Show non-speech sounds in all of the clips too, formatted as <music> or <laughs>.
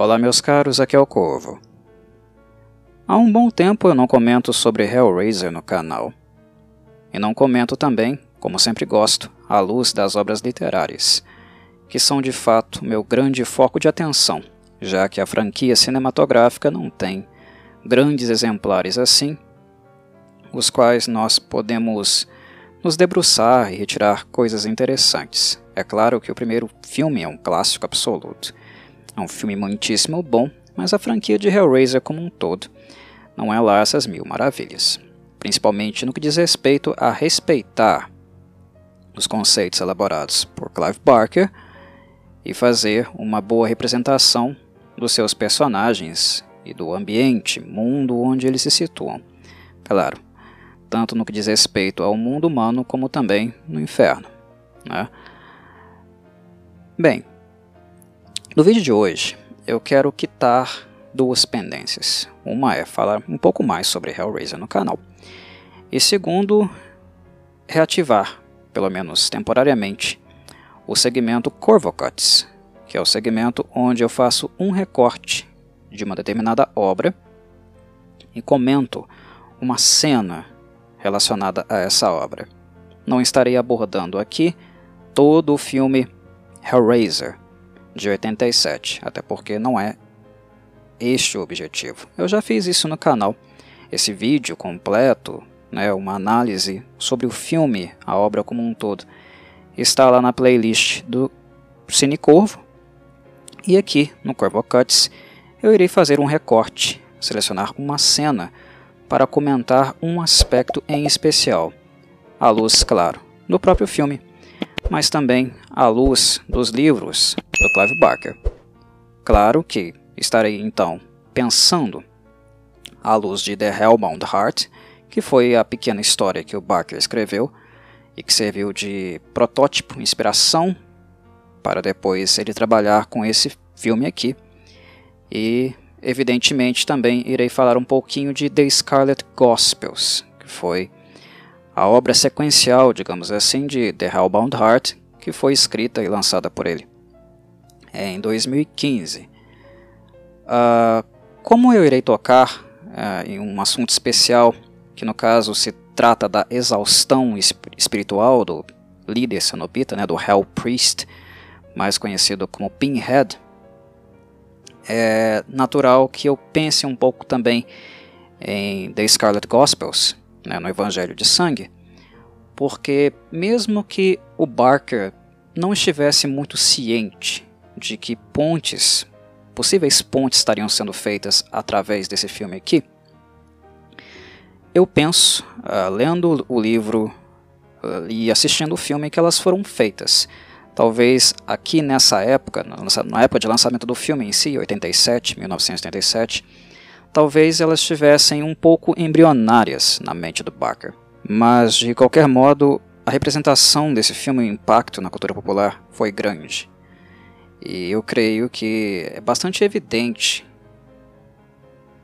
Olá, meus caros, aqui é o Corvo. Há um bom tempo eu não comento sobre Hellraiser no canal. E não comento também, como sempre gosto, à luz das obras literárias, que são de fato meu grande foco de atenção, já que a franquia cinematográfica não tem grandes exemplares assim, os quais nós podemos nos debruçar e retirar coisas interessantes. É claro que o primeiro filme é um clássico absoluto. É um filme muitíssimo bom, mas a franquia de Hellraiser como um todo não é lá essas mil maravilhas. Principalmente no que diz respeito a respeitar os conceitos elaborados por Clive Barker e fazer uma boa representação dos seus personagens e do ambiente, mundo onde eles se situam. Claro, tanto no que diz respeito ao mundo humano como também no inferno. Né? Bem, no vídeo de hoje eu quero quitar duas pendências. Uma é falar um pouco mais sobre Hellraiser no canal, e segundo, reativar, pelo menos temporariamente, o segmento Corvocuts, que é o segmento onde eu faço um recorte de uma determinada obra e comento uma cena relacionada a essa obra. Não estarei abordando aqui todo o filme Hellraiser de 87, até porque não é este o objetivo. Eu já fiz isso no canal. Esse vídeo completo, né, uma análise sobre o filme, a obra como um todo, está lá na playlist do Cine Corvo. E aqui no Corvo Cuts eu irei fazer um recorte, selecionar uma cena para comentar um aspecto em especial, à luz, claro, do próprio filme, mas também à luz dos livros do Clive Barker. Claro que estarei então pensando à luz de The Hellbound Heart, que foi a pequena história que o Barker escreveu e que serviu de protótipo, inspiração para depois ele trabalhar com esse filme aqui. E evidentemente também irei falar um pouquinho de The Scarlet Gospels, que foi a obra sequencial, digamos assim, de The Hellbound Heart, que foi escrita e lançada por ele em 2015. Uh, ah, como eu irei tocar uh, em um assunto especial, que no caso se trata da exaustão espiritual do líder cenobita, né, do Hell Priest, mais conhecido como Pinhead, é natural que eu pense um pouco também em The Scarlet Gospels, né, no Evangelho de Sangue, porque mesmo que o Barker não estivesse muito ciente de que pontes, possíveis pontes estariam sendo feitas através desse filme aqui, eu penso, uh, lendo o livro uh, e assistindo o filme, que elas foram feitas. Talvez aqui nessa época, na época de lançamento do filme em si, 87, 1987, talvez elas estivessem um pouco embrionárias na mente do Barker. Mas, de qualquer modo, a representação desse filme e o impacto na cultura popular foi grande. E eu creio que é bastante evidente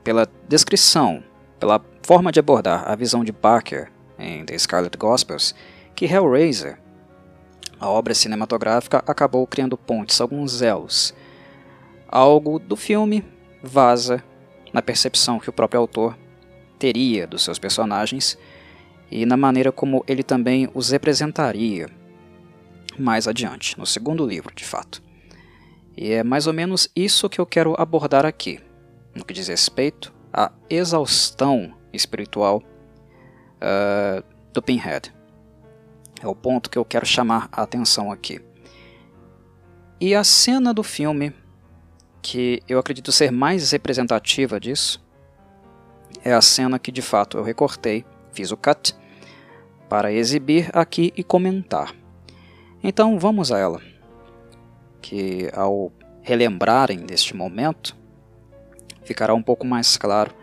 pela descrição, pela forma de abordar a visão de Barker em The Scarlet Gospels, que Hellraiser, a obra cinematográfica, acabou criando pontes, alguns elos. Algo do filme vaza na percepção que o próprio autor teria dos seus personagens e na maneira como ele também os representaria mais adiante, no segundo livro, de fato. E é mais ou menos isso que eu quero abordar aqui, no que diz respeito à exaustão espiritual uh, do Pinhead. É o ponto que eu quero chamar a atenção aqui. E a cena do filme, que eu acredito ser mais representativa disso, é a cena que de fato eu recortei, fiz o cut, para exibir aqui e comentar. Então vamos a ela, que ao relembrarem deste momento, ficará um pouco mais claro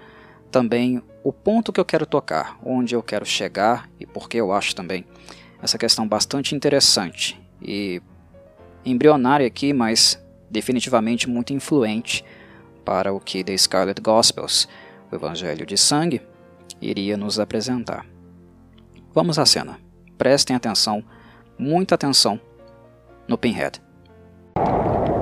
também o ponto que eu quero tocar, onde eu quero chegar e porque eu acho também essa questão bastante interessante e embrionária aqui, mas definitivamente muito influente para o que The Scarlet Gospels, o Evangelho de Sangue, iria nos apresentar. Vamos à cena. Prestem atenção, muita atenção no Pinhead.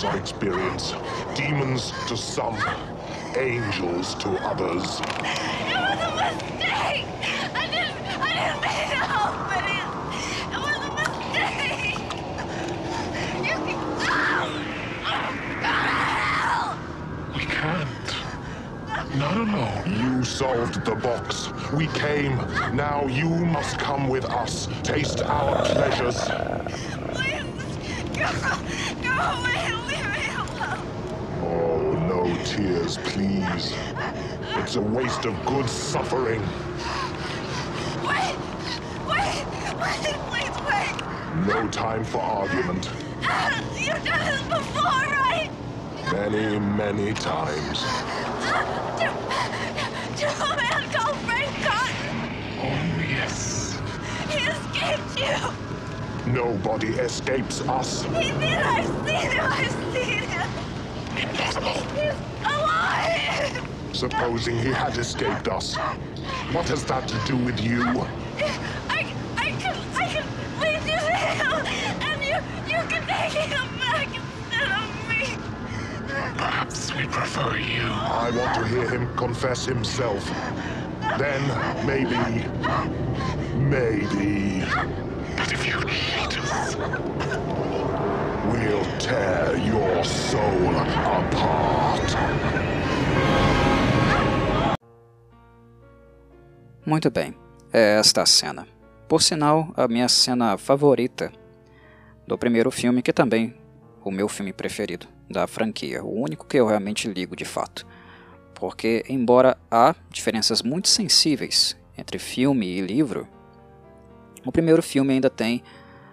regions of experience. Demons to some, angels to others. It was a mistake. I didn't. I didn't mean to help it. It, it was a mistake. You can go. Go to. We can't. Not alone. You solved the box. We came. Now you must come with us. Taste our pleasures. Tears, please. It's a waste of good suffering. Wait, wait, wait, please wait. No time for argument. You've done this before, right? Many, many times. To, a man called Frank Cotton. Oh, yes. He escaped you. Nobody escapes us. He did. I've seen him. I've seen him. Impossible. He's. Supposing he had escaped us. What has that to do with you? I, I can, I can lead you to him, and you, you can take him back instead of me. Perhaps we prefer you. I want to hear him confess himself. Then, maybe. Maybe. But if you cheat us, we'll tear your soul apart. Muito bem, é esta a cena. Por sinal, a minha cena favorita do primeiro filme, que também o meu filme preferido da franquia, o único que eu realmente ligo de fato. Porque, embora há diferenças muito sensíveis entre filme e livro, o primeiro filme ainda tem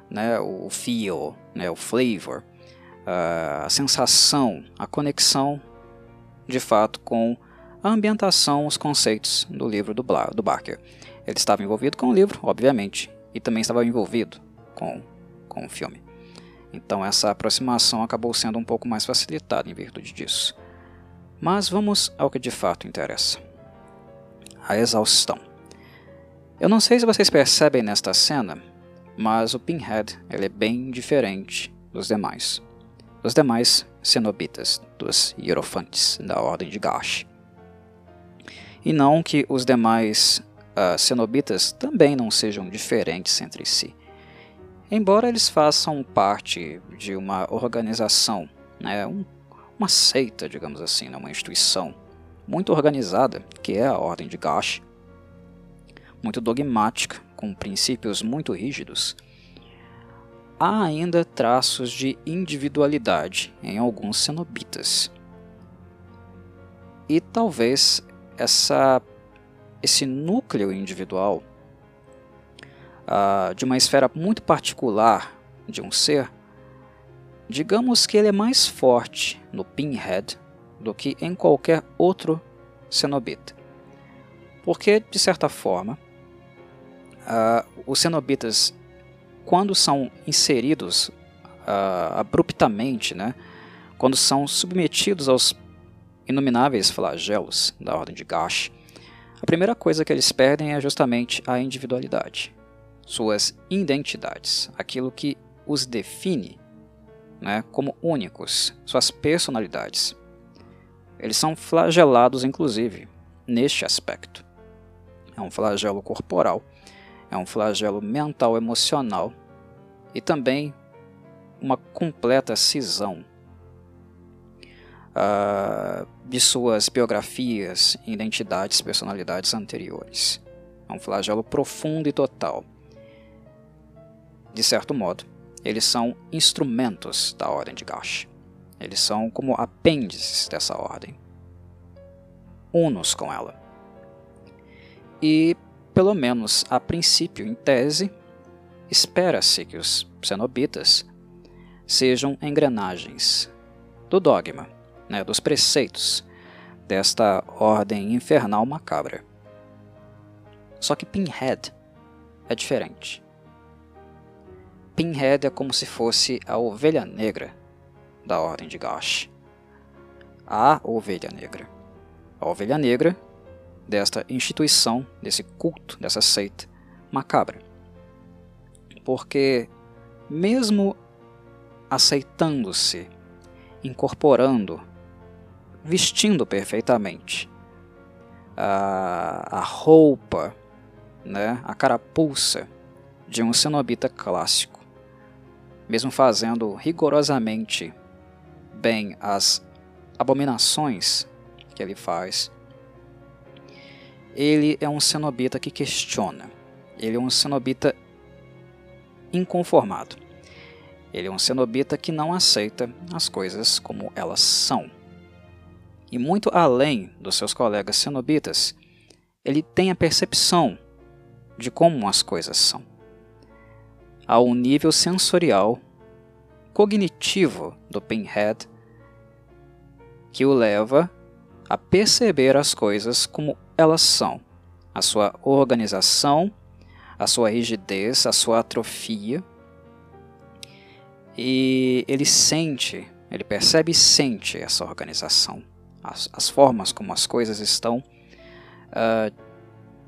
né, o feel, né, o flavor, a sensação, a conexão de fato com a ambientação, os conceitos do livro do, Bla, do Barker. Ele estava envolvido com o livro, obviamente, e também estava envolvido com, com o filme. Então essa aproximação acabou sendo um pouco mais facilitada em virtude disso. Mas vamos ao que de fato interessa: a exaustão. Eu não sei se vocês percebem nesta cena, mas o Pinhead ele é bem diferente dos demais. Dos demais cenobitas, dos hierofantes da Ordem de Gash. E não que os demais uh, cenobitas também não sejam diferentes entre si. Embora eles façam parte de uma organização, né, um, uma seita, digamos assim, né, uma instituição muito organizada, que é a Ordem de Gash, muito dogmática, com princípios muito rígidos, há ainda traços de individualidade em alguns cenobitas. E talvez essa, esse núcleo individual uh, de uma esfera muito particular de um ser, digamos que ele é mais forte no Pinhead do que em qualquer outro cenobita. Porque, de certa forma, uh, os cenobitas, quando são inseridos uh, abruptamente, né, quando são submetidos aos inomináveis flagelos da Ordem de Gash, a primeira coisa que eles perdem é justamente a individualidade, suas identidades, aquilo que os define né, como únicos, suas personalidades. Eles são flagelados, inclusive, neste aspecto. É um flagelo corporal, é um flagelo mental, emocional e também uma completa cisão uh, de suas biografias, identidades, personalidades anteriores. É um flagelo profundo e total. De certo modo, eles são instrumentos da Ordem de Gash. Eles são como apêndices dessa ordem, unos com ela. E, pelo menos a princípio, em tese, espera-se que os cenobitas sejam engrenagens do dogma, né, dos preceitos desta ordem infernal macabra. Só que Pinhead é diferente. Pinhead é como se fosse a ovelha negra da Ordem de Gash. A ovelha negra. A ovelha negra desta instituição, desse culto, dessa seita macabra. porque mesmo aceitando-se, incorporando, vestindo perfeitamente a, a roupa, né, a carapuça de um cenobita clássico, mesmo fazendo rigorosamente bem as abominações que ele faz, ele é um cenobita que questiona. Ele é um cenobita inconformado. Ele é um cenobita que não aceita as coisas como elas são. E muito além dos seus colegas cenobitas, ele tem a percepção de como as coisas são. Há um nível sensorial, cognitivo do Pinhead que o leva a perceber as coisas como elas são, a sua organização, a sua rigidez, a sua atrofia. E ele sente, ele percebe e sente essa organização, as, as formas como as coisas estão uh,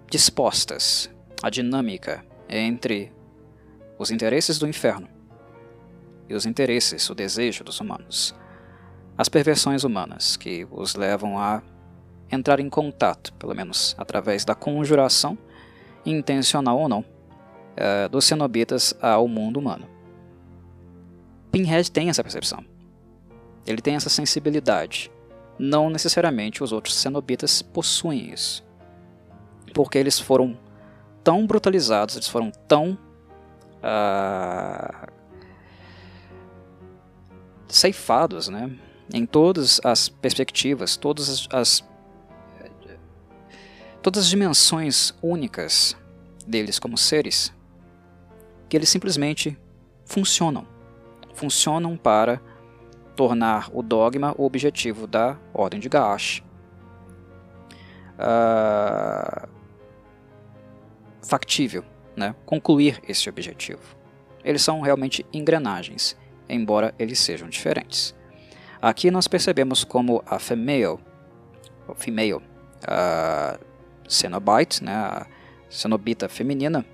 dispostas, a dinâmica entre os interesses do inferno e os interesses, o desejo dos humanos as perversões humanas que os levam a entrar em contato, pelo menos através da conjuração, intencional ou não, uh, dos cenobitas ao mundo humano. Pinhead tem essa percepção. Ele tem essa sensibilidade. Não necessariamente os outros cenobitas possuem isso. Porque eles foram tão brutalizados, eles foram tão uh, ceifados, né? em todas as perspectivas, todas as, as todas as dimensões únicas deles como seres, que eles simplesmente funcionam. Funcionam para tornar o dogma o objetivo da Ordem de Gaash. Uh, factível, né? concluir esse objetivo. Eles são realmente engrenagens, embora eles sejam diferentes. Aqui nós percebemos como a female, female a Cenobite, né, a Cenobita feminina,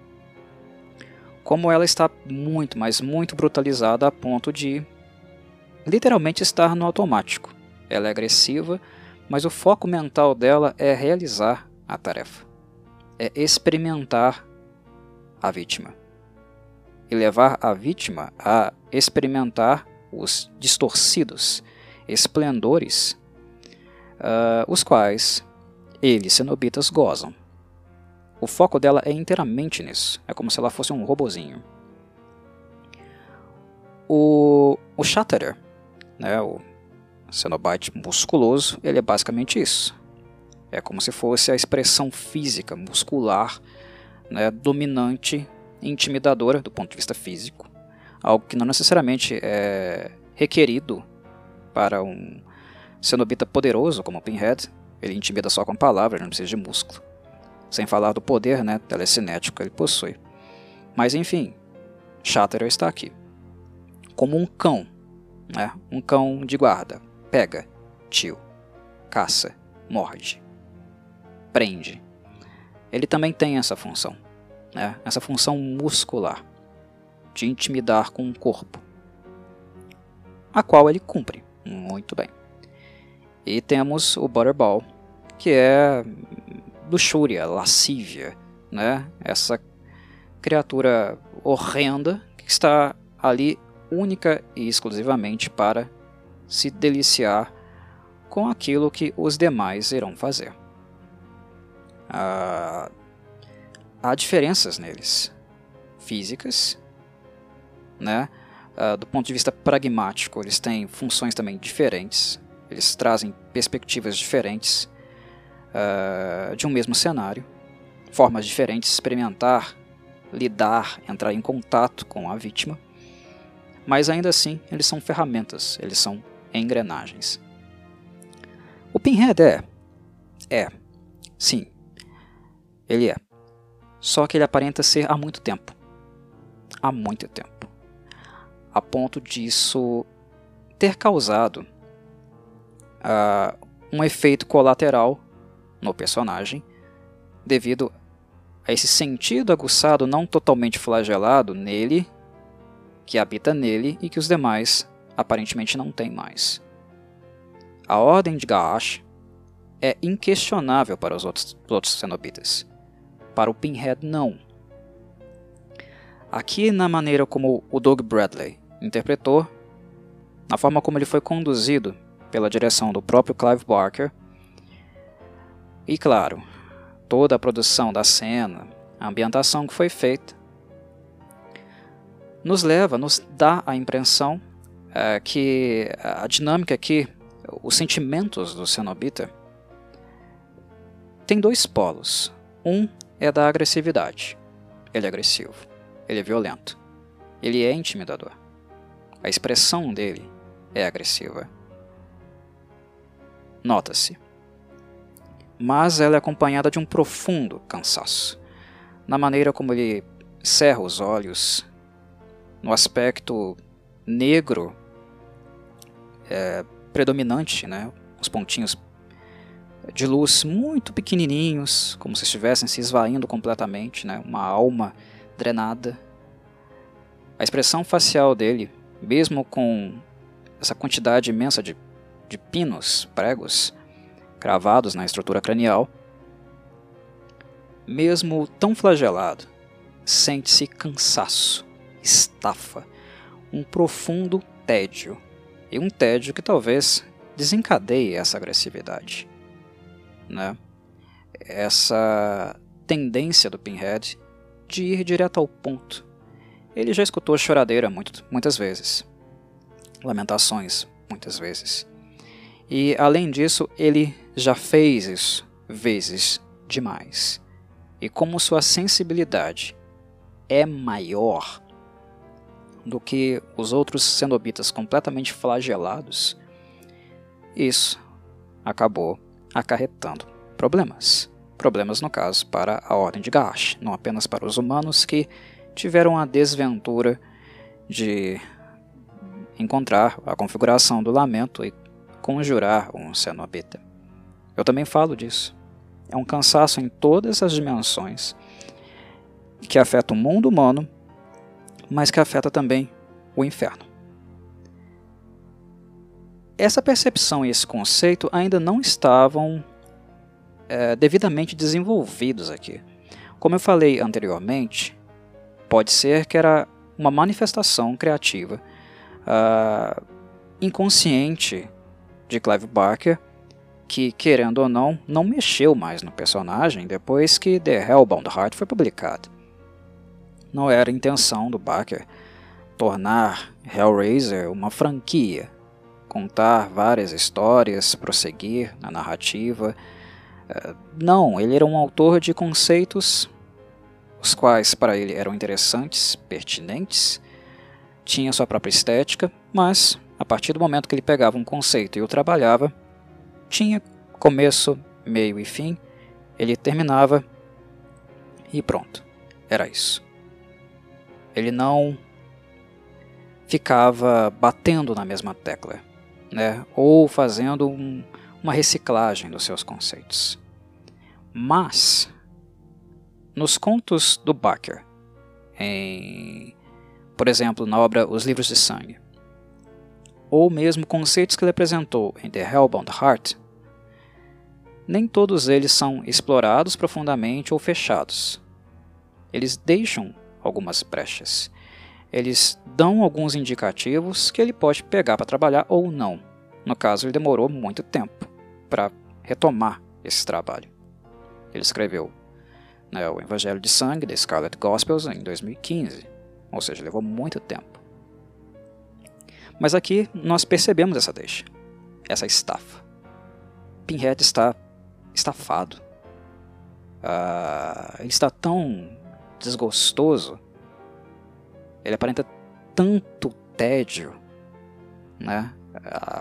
como ela está muito, mas muito brutalizada a ponto de literalmente estar no automático. Ela é agressiva, mas o foco mental dela é realizar a tarefa, é experimentar a vítima e levar a vítima a experimentar os distorcidos esplendores, uh, os quais eles, cenobitas, gozam. O foco dela é inteiramente nisso, é como se ela fosse um robozinho. O, o Shatterer, né, o Cenobite musculoso, ele é basicamente isso. É como se fosse a expressão física, muscular, né, dominante intimidadora do ponto de vista físico. Algo que não necessariamente é requerido para um cenobita poderoso como o Pinhead, ele intimida só com palavras, não precisa de músculo. Sem falar do poder né, telecinético que ele possui. Mas enfim, Shatterer está aqui. Como um cão, né, um cão de guarda. Pega, tio, caça, morde, prende. Ele também tem essa função, né, essa função muscular de intimidar com o corpo, a qual ele cumpre. Muito bem. E temos o Butterball, que é luxúria, lascívia, né? Essa criatura horrenda que está ali única e exclusivamente para se deliciar com aquilo que os demais irão fazer. Ah, há diferenças neles, físicas, né? Uh, do ponto de vista pragmático, eles têm funções também diferentes, eles trazem perspectivas diferentes uh, de um mesmo cenário, formas diferentes de experimentar, lidar, entrar em contato com a vítima, mas ainda assim eles são ferramentas, eles são engrenagens. O Pinhead é. É. Sim. Ele é. Só que ele aparenta ser há muito tempo. Há muito tempo a ponto disso ter causado uh, um efeito colateral no personagem devido a esse sentido aguçado não totalmente flagelado nele, que habita nele e que os demais aparentemente não têm mais. A ordem de Gaash é inquestionável para os outros, os outros cenobitas. Para o Pinhead, não. Aqui, na maneira como o Doug Bradley interpretou, na forma como ele foi conduzido pela direção do próprio Clive Barker, e claro, toda a produção da cena, a ambientação que foi feita, nos leva, nos dá a impressão é, que a dinâmica aqui, os sentimentos do Cenobita, tem dois polos. Um é da agressividade. Ele é agressivo, ele é violento, ele é intimidador. A expressão dele é agressiva. Nota-se. Mas ela é acompanhada de um profundo cansaço, na maneira como ele cerra os olhos, no aspecto negro é, predominante, né? os pontinhos de luz muito pequenininhos, como se estivessem se esvaindo completamente, né? uma alma drenada. A expressão facial dele, mesmo com essa quantidade imensa de, de pinos, pregos, cravados na estrutura cranial, mesmo tão flagelado, sente-se cansaço, estafa, um profundo tédio, e um tédio que talvez desencadeie essa agressividade né? Essa tendência do Pinhead de ir direto ao ponto. Ele já escutou choradeira muito, muitas vezes, lamentações muitas vezes. E além disso, ele já fez isso vezes demais. E como sua sensibilidade é maior do que os outros cenobitas completamente flagelados, isso acabou acarretando problemas. Problemas, no caso, para a Ordem de Gaash, não apenas para os humanos que tiveram a desventura de encontrar a configuração do lamento e conjurar um cenobita. Eu também falo disso. É um cansaço em todas as dimensões que afeta o mundo humano, mas que afeta também o inferno. Essa percepção e esse conceito ainda não estavam é, devidamente desenvolvidos aqui. Como eu falei anteriormente, pode ser que era uma manifestação criativa uh, inconsciente de Clive Barker, que, querendo ou não, não mexeu mais no personagem depois que The Hellbound Heart foi publicado. Não era a intenção do Barker tornar Hellraiser uma franquia, contar várias histórias, prosseguir na narrativa. Eh, não, ele era um autor de conceitos os quais para ele eram interessantes, pertinentes, tinha sua própria estética, mas a partir do momento que ele pegava um conceito e o trabalhava, tinha começo, meio e fim, ele terminava e pronto. Era isso. Ele não ficava batendo na mesma tecla né, ou fazendo um, uma reciclagem dos seus conceitos. Mas, nos contos do Barker, em, por exemplo, na obra Os Livros de Sangue, ou mesmo conceitos que ele apresentou em The Hellbound Heart, nem todos eles são explorados profundamente ou fechados. Eles deixam algumas brechas eles dão alguns indicativos que ele pode pegar para trabalhar ou não. No caso, ele demorou muito tempo para retomar esse trabalho. Ele escreveu né, o Evangelho de Sangue, da Scarlet Gospels, em 2015, ou seja, levou muito tempo. Mas aqui nós percebemos essa deixa, essa estafa. Pinhead está estafado. Uh, ele está tão desgostoso ele aparenta tanto tédio, né?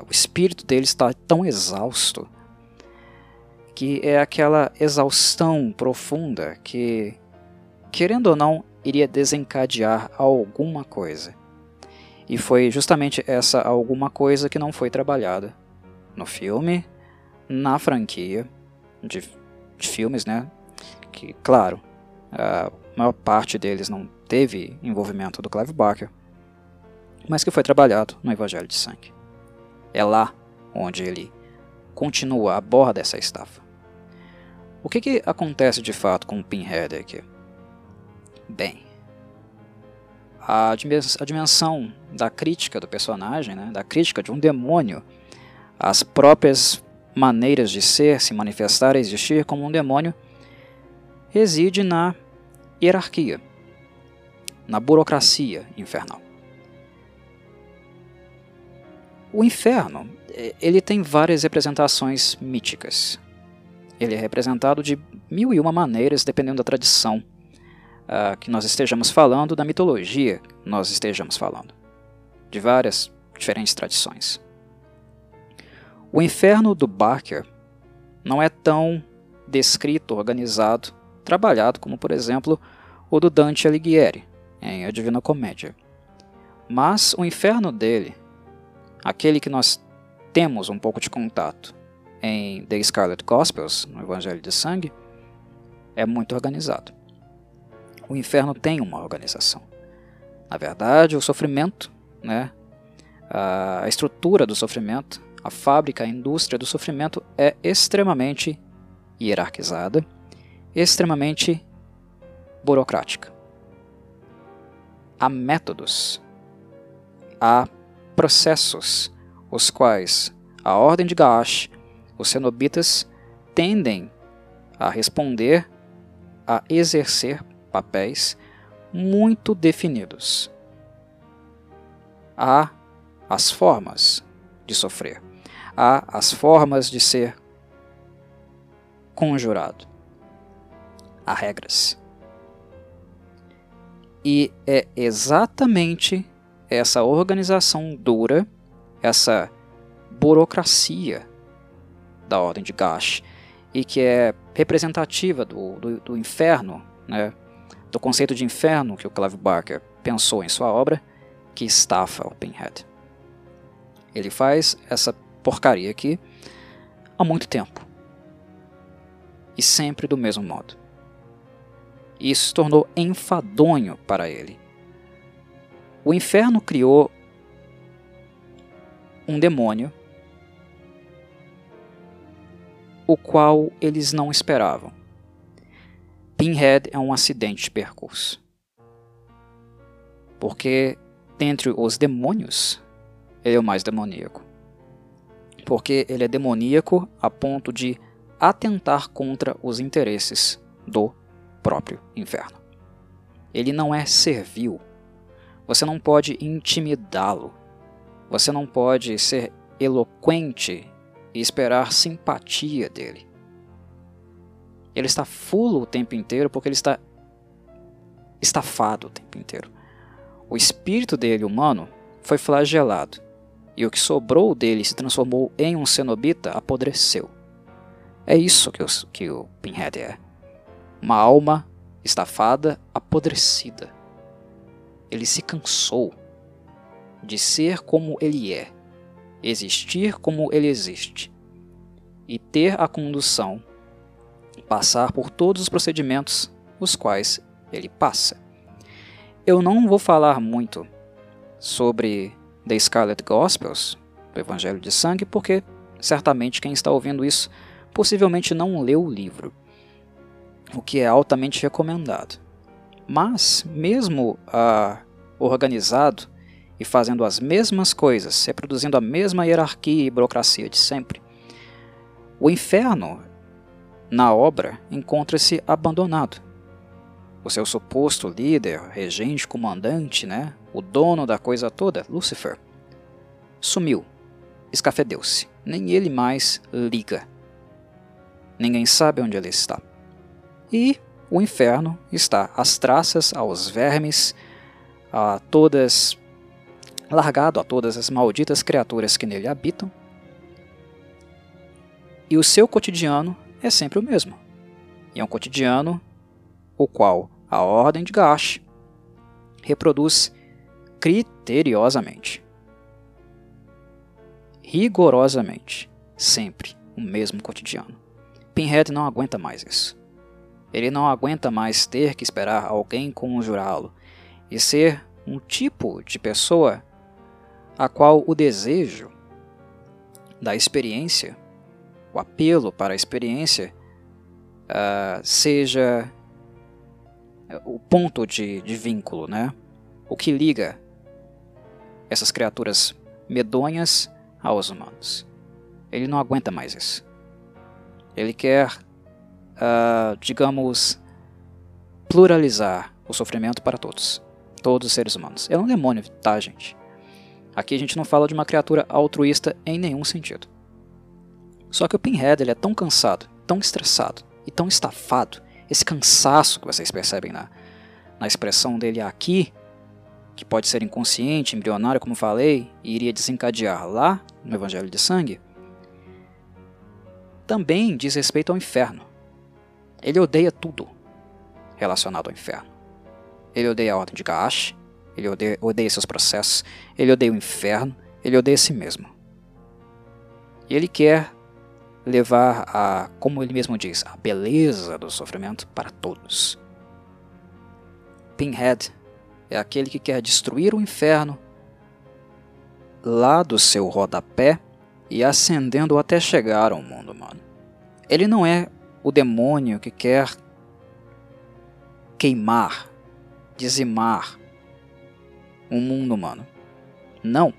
O espírito dele está tão exausto que é aquela exaustão profunda que, querendo ou não, iria desencadear alguma coisa. E foi justamente essa alguma coisa que não foi trabalhada no filme, na franquia de, de filmes, né? Que, claro, a maior parte deles não teve envolvimento do Clive Barker, mas que foi trabalhado no Evangelho de Sangue. É lá onde ele continua a borda dessa estafa. O que, que acontece de fato com o Pinhead aqui? Bem, a dimensão da crítica do personagem, né, da crítica de um demônio, as próprias maneiras de ser, se manifestar, existir como um demônio, reside na hierarquia, na burocracia infernal. O inferno é, ele tem várias representações míticas. Ele é representado de mil e uma maneiras, dependendo da tradição uh, que nós estejamos falando, da mitologia que nós estejamos falando, de várias diferentes tradições. O inferno do Barker não é tão descrito, organizado, trabalhado como, por exemplo, o do Dante Alighieri, em A Divina Comédia. Mas o inferno dele, aquele que nós temos um pouco de contato em The Scarlet Gospels, no Evangelho de Sangue, é muito organizado. O inferno tem uma organização. Na verdade, o sofrimento, né, a estrutura do sofrimento, a fábrica, a indústria do sofrimento é extremamente hierarquizada, extremamente burocrática. Há métodos, há processos, os quais a ordem de Gaash, os cenobitas, tendem a responder, a exercer papéis muito definidos. Há as formas de sofrer, há as formas de ser conjurado. Há regras. E é exatamente essa organização dura, essa burocracia da ordem de Gash, e que é representativa do, do, do inferno, né, do conceito de inferno que o Clive Barker pensou em sua obra, que estafa o Pinhead. Ele faz essa porcaria aqui há muito tempo. E sempre do mesmo modo. Isso se tornou enfadonho para ele. O inferno criou um demônio, o qual eles não esperavam. Pinhead é um acidente de percurso. Porque, dentre os demônios, ele é o mais demoníaco. Porque ele é demoníaco a ponto de atentar contra os interesses do próprio inferno. Ele não é servil. Você não pode intimidá-lo. Você não pode ser eloquente e esperar simpatia dele. Ele está fulo o tempo inteiro porque ele está estafado o tempo inteiro. O espírito dele humano foi flagelado e o que sobrou dele se transformou em um cenobita, apodreceu. É isso que que o Pinhead é. Uma alma estafada, apodrecida. Ele se cansou de ser como ele é, existir como ele existe, e ter a condução, passar por todos os procedimentos os quais ele passa. Eu não vou falar muito sobre The Scarlet Gospels, do Evangelho de Sangue, porque certamente quem está ouvindo isso possivelmente não leu o livro, o que é altamente recomendado. Mas, mesmo ah, organizado e fazendo as mesmas coisas, reproduzindo a mesma hierarquia e burocracia de sempre, o inferno, na obra, encontra-se abandonado. O seu suposto líder, regente, comandante, né, o dono da coisa toda, Lúcifer, sumiu, escafedeu-se. Nem ele mais liga. Ninguém sabe onde ele está. E o inferno está às traças, aos vermes, a todas largado a todas as malditas criaturas que nele habitam. E o seu cotidiano é sempre o mesmo. E é um cotidiano o qual a ordem de Gash reproduz criteriosamente, rigorosamente, sempre o mesmo cotidiano. Pinhead não aguenta mais isso. Ele não aguenta mais ter que esperar alguém conjurá-lo e ser um tipo de pessoa a qual o desejo da experiência, o apelo para a experiência, uh, seja o ponto de, de vínculo, né? o que liga essas criaturas medonhas aos humanos. Ele não aguenta mais isso. Ele quer, uh, digamos, pluralizar o sofrimento para todos. Todos os seres humanos. É um demônio, tá, gente? Aqui a gente não fala de uma criatura altruísta em nenhum sentido. Só que o Pinhead ele é tão cansado, tão estressado e tão estafado, esse cansaço que vocês percebem na, na expressão dele aqui, que pode ser inconsciente, embrionário, como falei, e iria desencadear lá no Evangelho de Sangue, também diz respeito ao inferno. Ele odeia tudo relacionado ao inferno. Ele odeia a ordem de Gaash, ele odeia, odeia seus processos, ele odeia o inferno, ele odeia si mesmo. E ele quer levar a, como ele mesmo diz, a beleza do sofrimento para todos. Pinhead é aquele que quer destruir o inferno lá do seu rodapé e ascendendo até chegar ao mundo humano. Ele não é o demônio que quer queimar, dizimar o mundo humano. Não.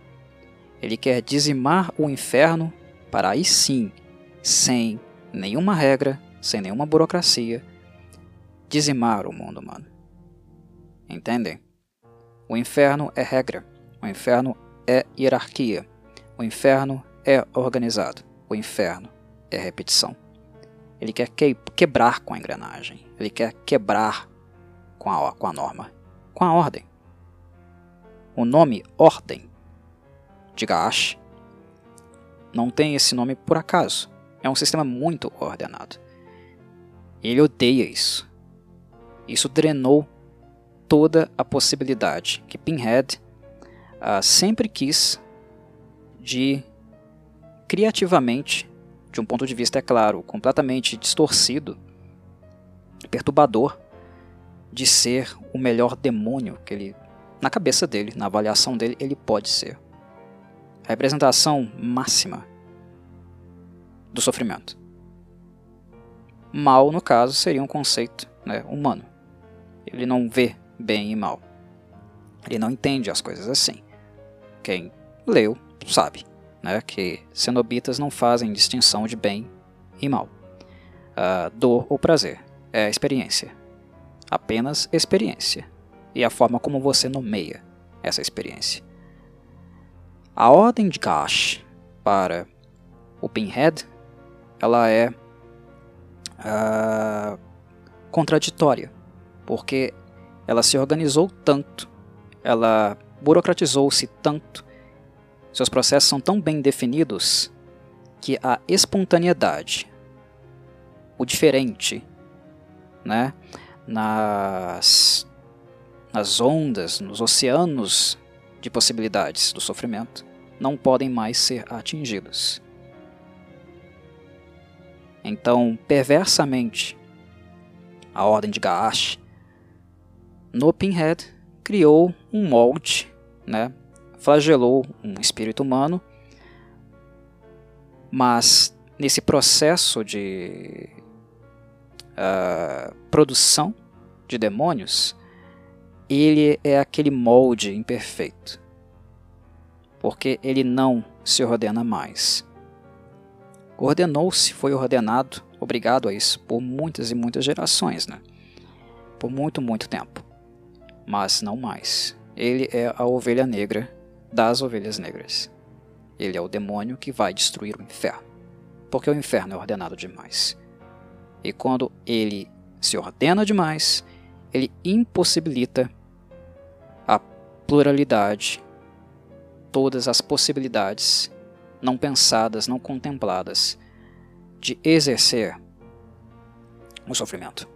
Ele quer dizimar o inferno para aí sim, sem nenhuma regra, sem nenhuma burocracia, dizimar o mundo humano. Entendem? O inferno é regra, o inferno é hierarquia, o inferno é organizado, o inferno é repetição. Ele quer que, quebrar com a engrenagem, ele quer quebrar com a, com a norma, com a ordem. O nome Ordem de Gaash não tem esse nome por acaso. É um sistema muito ordenado. Ele odeia isso. Isso drenou toda a possibilidade que Pinhead uh, sempre quis de criativamente, de um ponto de vista, é claro, completamente distorcido, perturbador, de ser o melhor demônio que ele, na cabeça dele, na avaliação dele, ele pode ser. A representação máxima do sofrimento. Mal, no caso, seria um conceito né, humano. Ele não vê bem e mal. Ele não entende as coisas assim. Quem leu sabe né, que cenobitas não fazem distinção de bem e mal. Uh, dor ou prazer é experiência. Apenas experiência. E a forma como você nomeia essa experiência. A ordem de Gash para o Pinhead ela é uh, contraditória, porque ela se organizou tanto, ela burocratizou-se tanto, seus processos são tão bem definidos que a espontaneidade, o diferente, né, nas, nas ondas, nos oceanos de possibilidades do sofrimento, não podem mais ser atingidos. Então, perversamente, a ordem de Gaash no Pinhead, criou um molde, né? Flagelou um espírito humano, mas nesse processo de uh, produção de demônios, ele é aquele molde imperfeito, porque ele não se ordena mais. Ordenou-se, foi ordenado, obrigado a isso, por muitas e muitas gerações, né? por muito, muito tempo mas não mais. Ele é a ovelha negra das ovelhas negras. Ele é o demônio que vai destruir o inferno, porque o inferno é ordenado demais. E quando ele se ordena demais, ele impossibilita a pluralidade, todas as possibilidades não pensadas, não contempladas, de exercer o sofrimento.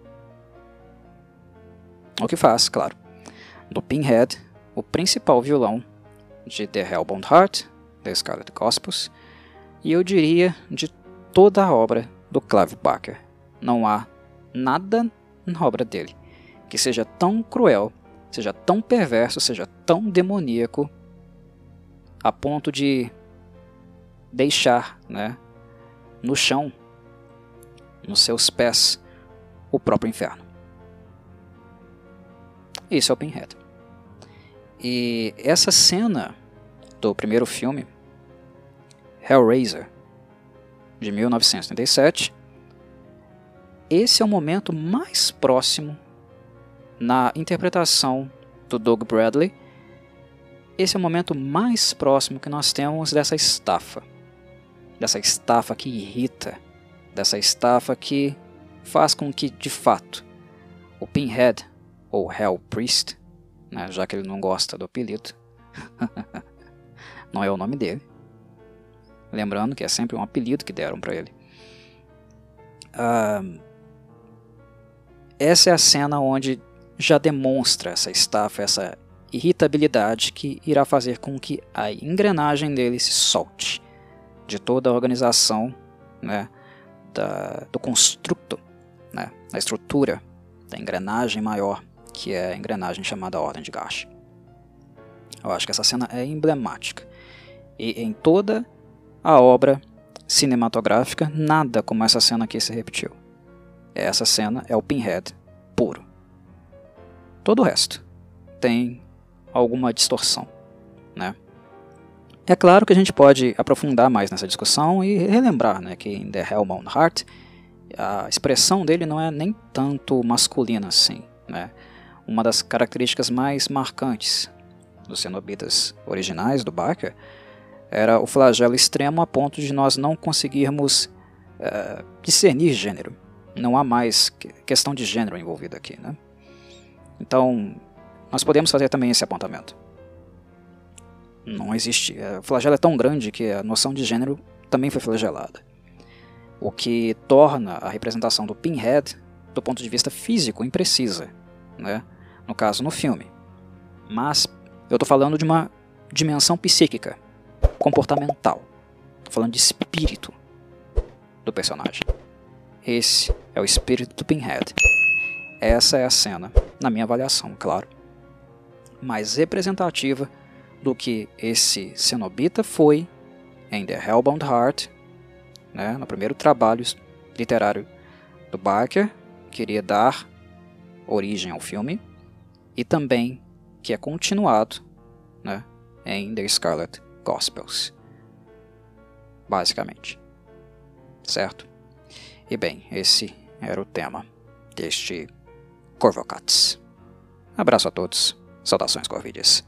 O que faz, claro, do Pinhead, o principal vilão de The Hellbound Heart, The Scarlet Gospels, e eu diria de toda a obra do Clive Barker. Não há nada na obra dele que seja tão cruel, seja tão perverso, seja tão demoníaco a ponto de deixar né, no chão, nos seus pés, o próprio inferno. Isso é o Pinhead. E essa cena do primeiro filme, Hellraiser, de 1937, esse é o momento mais próximo na interpretação do Doug Bradley. Esse é o momento mais próximo que nós temos dessa estafa. Dessa estafa que irrita, dessa estafa que faz com que, de fato, o Pinhead, ou Hell Priest, né, já que ele não gosta do apelido, <laughs> não é o nome dele. Lembrando que é sempre um apelido que deram para ele. Uh, essa é a cena onde já demonstra essa estafa, essa irritabilidade que irá fazer com que a engrenagem dele se solte de toda a organização né, da, do construto, né, da estrutura da engrenagem maior, que é a engrenagem chamada Ordem de Gash. Eu acho que essa cena é emblemática. E em toda a obra cinematográfica, nada como essa cena aqui se repetiu. Essa cena é o Pinhead puro. Todo o resto tem alguma distorção, né? É claro que a gente pode aprofundar mais nessa discussão e relembrar né, que em The Hellbound Heart a expressão dele não é nem tanto masculina assim. Né? Uma das características mais marcantes dos cenobitas originais do Barker era o flagelo extremo a ponto de nós não conseguirmos uh, discernir gênero. Não há mais questão de gênero envolvida aqui. Né? Então, nós podemos fazer também esse apontamento. Não existe. O flagelo é tão grande que a noção de gênero também foi flagelada. O que torna a representação do Pinhead, do ponto de vista físico, imprecisa. Né? No caso, no filme. Mas eu estou falando de uma dimensão psíquica, comportamental. Estou falando de espírito do personagem. Esse é o espírito do Pinhead. Essa é a cena, na minha avaliação, claro, mais representativa do que esse cenobita foi em The Hellbound Heart, né, no primeiro trabalho literário do Barker, queria dar origem ao filme, e também que é continuado né, em The Scarlet Gospels. Basicamente. Certo? E bem, esse era o tema deste Corvocats. Abraço a todos. Saudações Corvides.